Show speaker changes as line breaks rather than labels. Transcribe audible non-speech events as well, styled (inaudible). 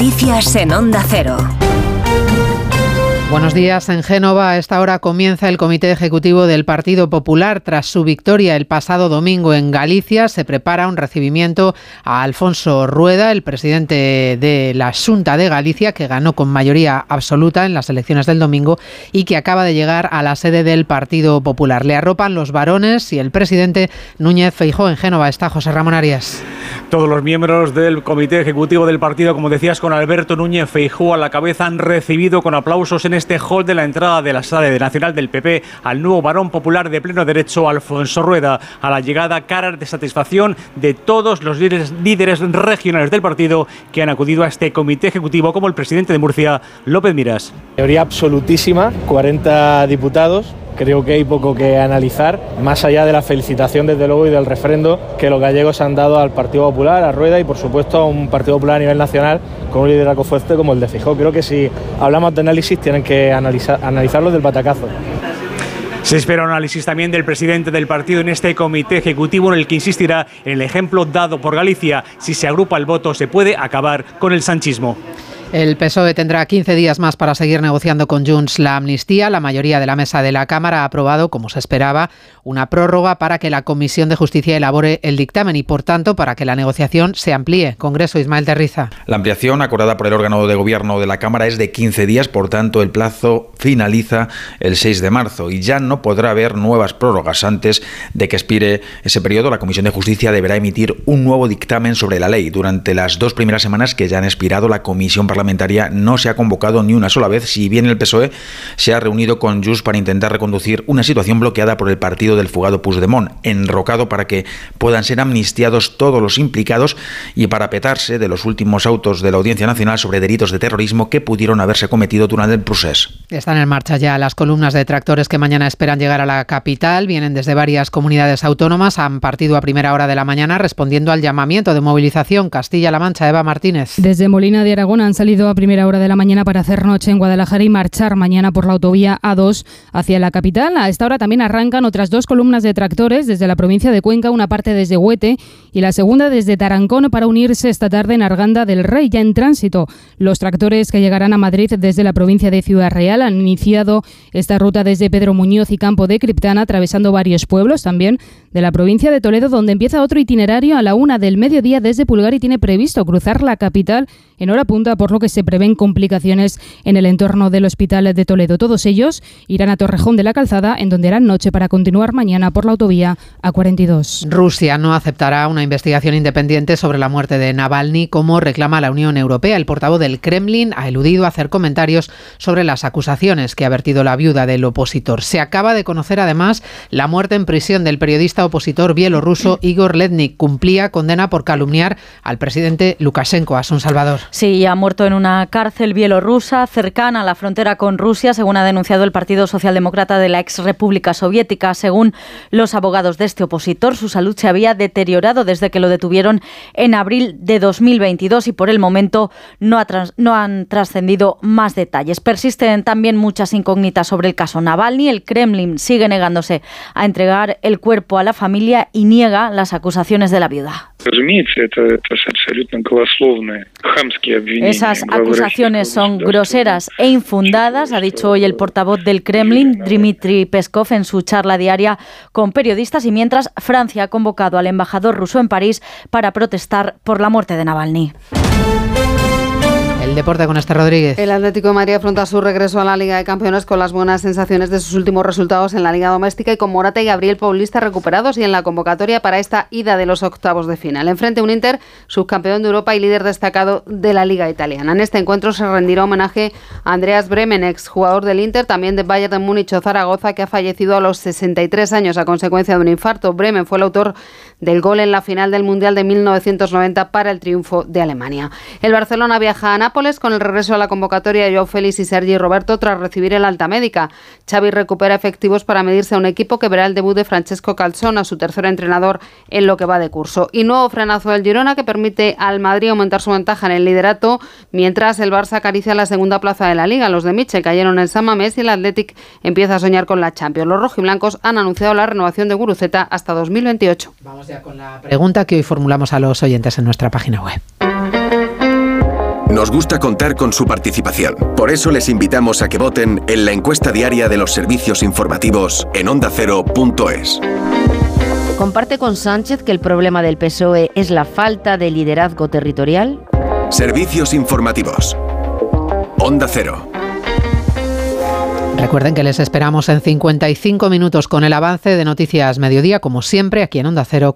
Noticias en Onda Cero.
Buenos días. En Génova, a esta hora comienza el Comité Ejecutivo del Partido Popular. Tras su victoria el pasado domingo en Galicia, se prepara un recibimiento a Alfonso Rueda, el presidente de la Junta de Galicia, que ganó con mayoría absoluta en las elecciones del domingo y que acaba de llegar a la sede del Partido Popular. Le arropan los varones y el presidente Núñez Feijó en Génova. Está José Ramón Arias.
Todos los miembros del Comité Ejecutivo del partido, como decías, con Alberto Núñez Feijó a la cabeza, han recibido con aplausos en este hall de la entrada de la sede nacional del PP al nuevo varón popular de pleno derecho, Alfonso Rueda. A la llegada, caras de satisfacción de todos los líderes, líderes regionales del partido que han acudido a este comité ejecutivo, como el presidente de Murcia, López Miras.
Mayoría absolutísima, 40 diputados creo que hay poco que analizar, más allá de la felicitación desde luego y del refrendo que los gallegos han dado al Partido Popular, a Rueda y por supuesto a un Partido Popular a nivel nacional con un liderazgo fuerte como el de Fijó. Creo que si hablamos de análisis tienen que analizar, analizarlo del batacazo.
Se espera un análisis también del presidente del partido en este comité ejecutivo en el que insistirá en el ejemplo dado por Galicia. Si se agrupa el voto se puede acabar con el sanchismo.
El PSOE tendrá 15 días más para seguir negociando con Junts la amnistía. La mayoría de la mesa de la Cámara ha aprobado, como se esperaba, una prórroga para que la Comisión de Justicia elabore el dictamen y, por tanto, para que la negociación se amplíe. Congreso Ismael Terriza.
La ampliación acordada por el órgano de gobierno de la Cámara es de 15 días, por tanto, el plazo finaliza el 6 de marzo y ya no podrá haber nuevas prórrogas. Antes de que expire ese periodo, la Comisión de Justicia deberá emitir un nuevo dictamen sobre la ley. Durante las dos primeras semanas que ya han expirado, la Comisión parlamentaria no se ha convocado ni una sola vez, si bien el PSOE se ha reunido con Jus para intentar reconducir una situación bloqueada por el partido del fugado Puigdemont, enrocado para que puedan ser amnistiados todos los implicados y para petarse de los últimos autos de la Audiencia Nacional sobre delitos de terrorismo que pudieron haberse cometido durante el proceso.
Están en marcha ya las columnas de tractores que mañana esperan llegar a la capital. Vienen desde varias comunidades autónomas. Han partido a primera hora de la mañana respondiendo al llamamiento de movilización Castilla-La Mancha. Eva Martínez.
Desde Molina de Aragón han salido a primera hora de la mañana para hacer noche en Guadalajara y marchar mañana por la autovía A2 hacia la capital. A esta hora también arrancan otras dos columnas de tractores desde la provincia de Cuenca, una parte desde Huete y la segunda desde Tarancón para unirse esta tarde en Arganda del Rey, ya en tránsito. Los tractores que llegarán a Madrid desde la provincia de Ciudad Real han iniciado esta ruta desde Pedro Muñoz y Campo de Criptana, atravesando varios pueblos también de la provincia de Toledo, donde empieza otro itinerario a la una del mediodía desde Pulgar y tiene previsto cruzar la capital en hora punta, por lo que se prevén complicaciones en el entorno del Hospital de Toledo. Todos ellos irán a Torrejón de la Calzada, en donde harán noche para continuar mañana por la autovía A42.
Rusia no aceptará una investigación independiente sobre la muerte de Navalny, como reclama la Unión Europea. El portavoz del Kremlin ha eludido hacer comentarios sobre las acusaciones que ha vertido la viuda del opositor. Se acaba de conocer además la muerte en prisión del periodista opositor bielorruso (clears throat) Igor Lednik. Cumplía condena por calumniar al presidente Lukashenko, a San Salvador.
Sí, ha muerto en una cárcel bielorrusa cercana a la frontera con Rusia, según ha denunciado el Partido Socialdemócrata de la ex República Soviética. Según los abogados de este opositor, su salud se había deteriorado desde que lo detuvieron en abril de 2022 y por el momento no, ha no han trascendido más detalles. Persisten también muchas incógnitas sobre el caso Navalny. El Kremlin sigue negándose a entregar el cuerpo a la familia y niega las acusaciones de la viuda. Esas acusaciones son groseras e infundadas, ha dicho hoy el portavoz del Kremlin, Dmitry Peskov, en su charla diaria con periodistas y mientras Francia ha convocado al embajador ruso en París para protestar por la muerte de Navalny.
Deporte con este Rodríguez.
El Atlético de Madrid afronta su regreso a la Liga de Campeones con las buenas sensaciones de sus últimos resultados en la Liga Doméstica y con Morata y Gabriel Paulista recuperados y en la convocatoria para esta ida de los octavos de final. Enfrente un Inter, subcampeón de Europa y líder destacado de la Liga Italiana. En este encuentro se rendirá homenaje a Andreas Bremen, ex jugador del Inter, también de Bayern de Múnich o Zaragoza, que ha fallecido a los 63 años a consecuencia de un infarto. Bremen fue el autor del gol en la final del Mundial de 1990 para el triunfo de Alemania. El Barcelona viaja a Nápoles con el regreso a la convocatoria de Joao Félix y Sergi Roberto tras recibir el alta médica. Xavi recupera efectivos para medirse a un equipo que verá el debut de Francesco Calzona, su tercer entrenador en lo que va de curso. Y nuevo frenazo del Girona que permite al Madrid aumentar su ventaja en el liderato, mientras el Barça acaricia la segunda plaza de la Liga. Los de Michel cayeron en San Mamés y el Athletic empieza a soñar con la Champions. Los rojiblancos han anunciado la renovación de Guruceta hasta 2028.
Vamos ya con la pregunta que hoy formulamos a los oyentes en nuestra página web.
Nos gusta contar con su participación. Por eso les invitamos a que voten en la encuesta diaria de los servicios informativos en ondacero.es.
¿Comparte con Sánchez que el problema del PSOE es la falta de liderazgo territorial?
Servicios informativos. Onda Cero.
Recuerden que les esperamos en 55 minutos con el avance de Noticias Mediodía, como siempre, aquí en Onda Cero.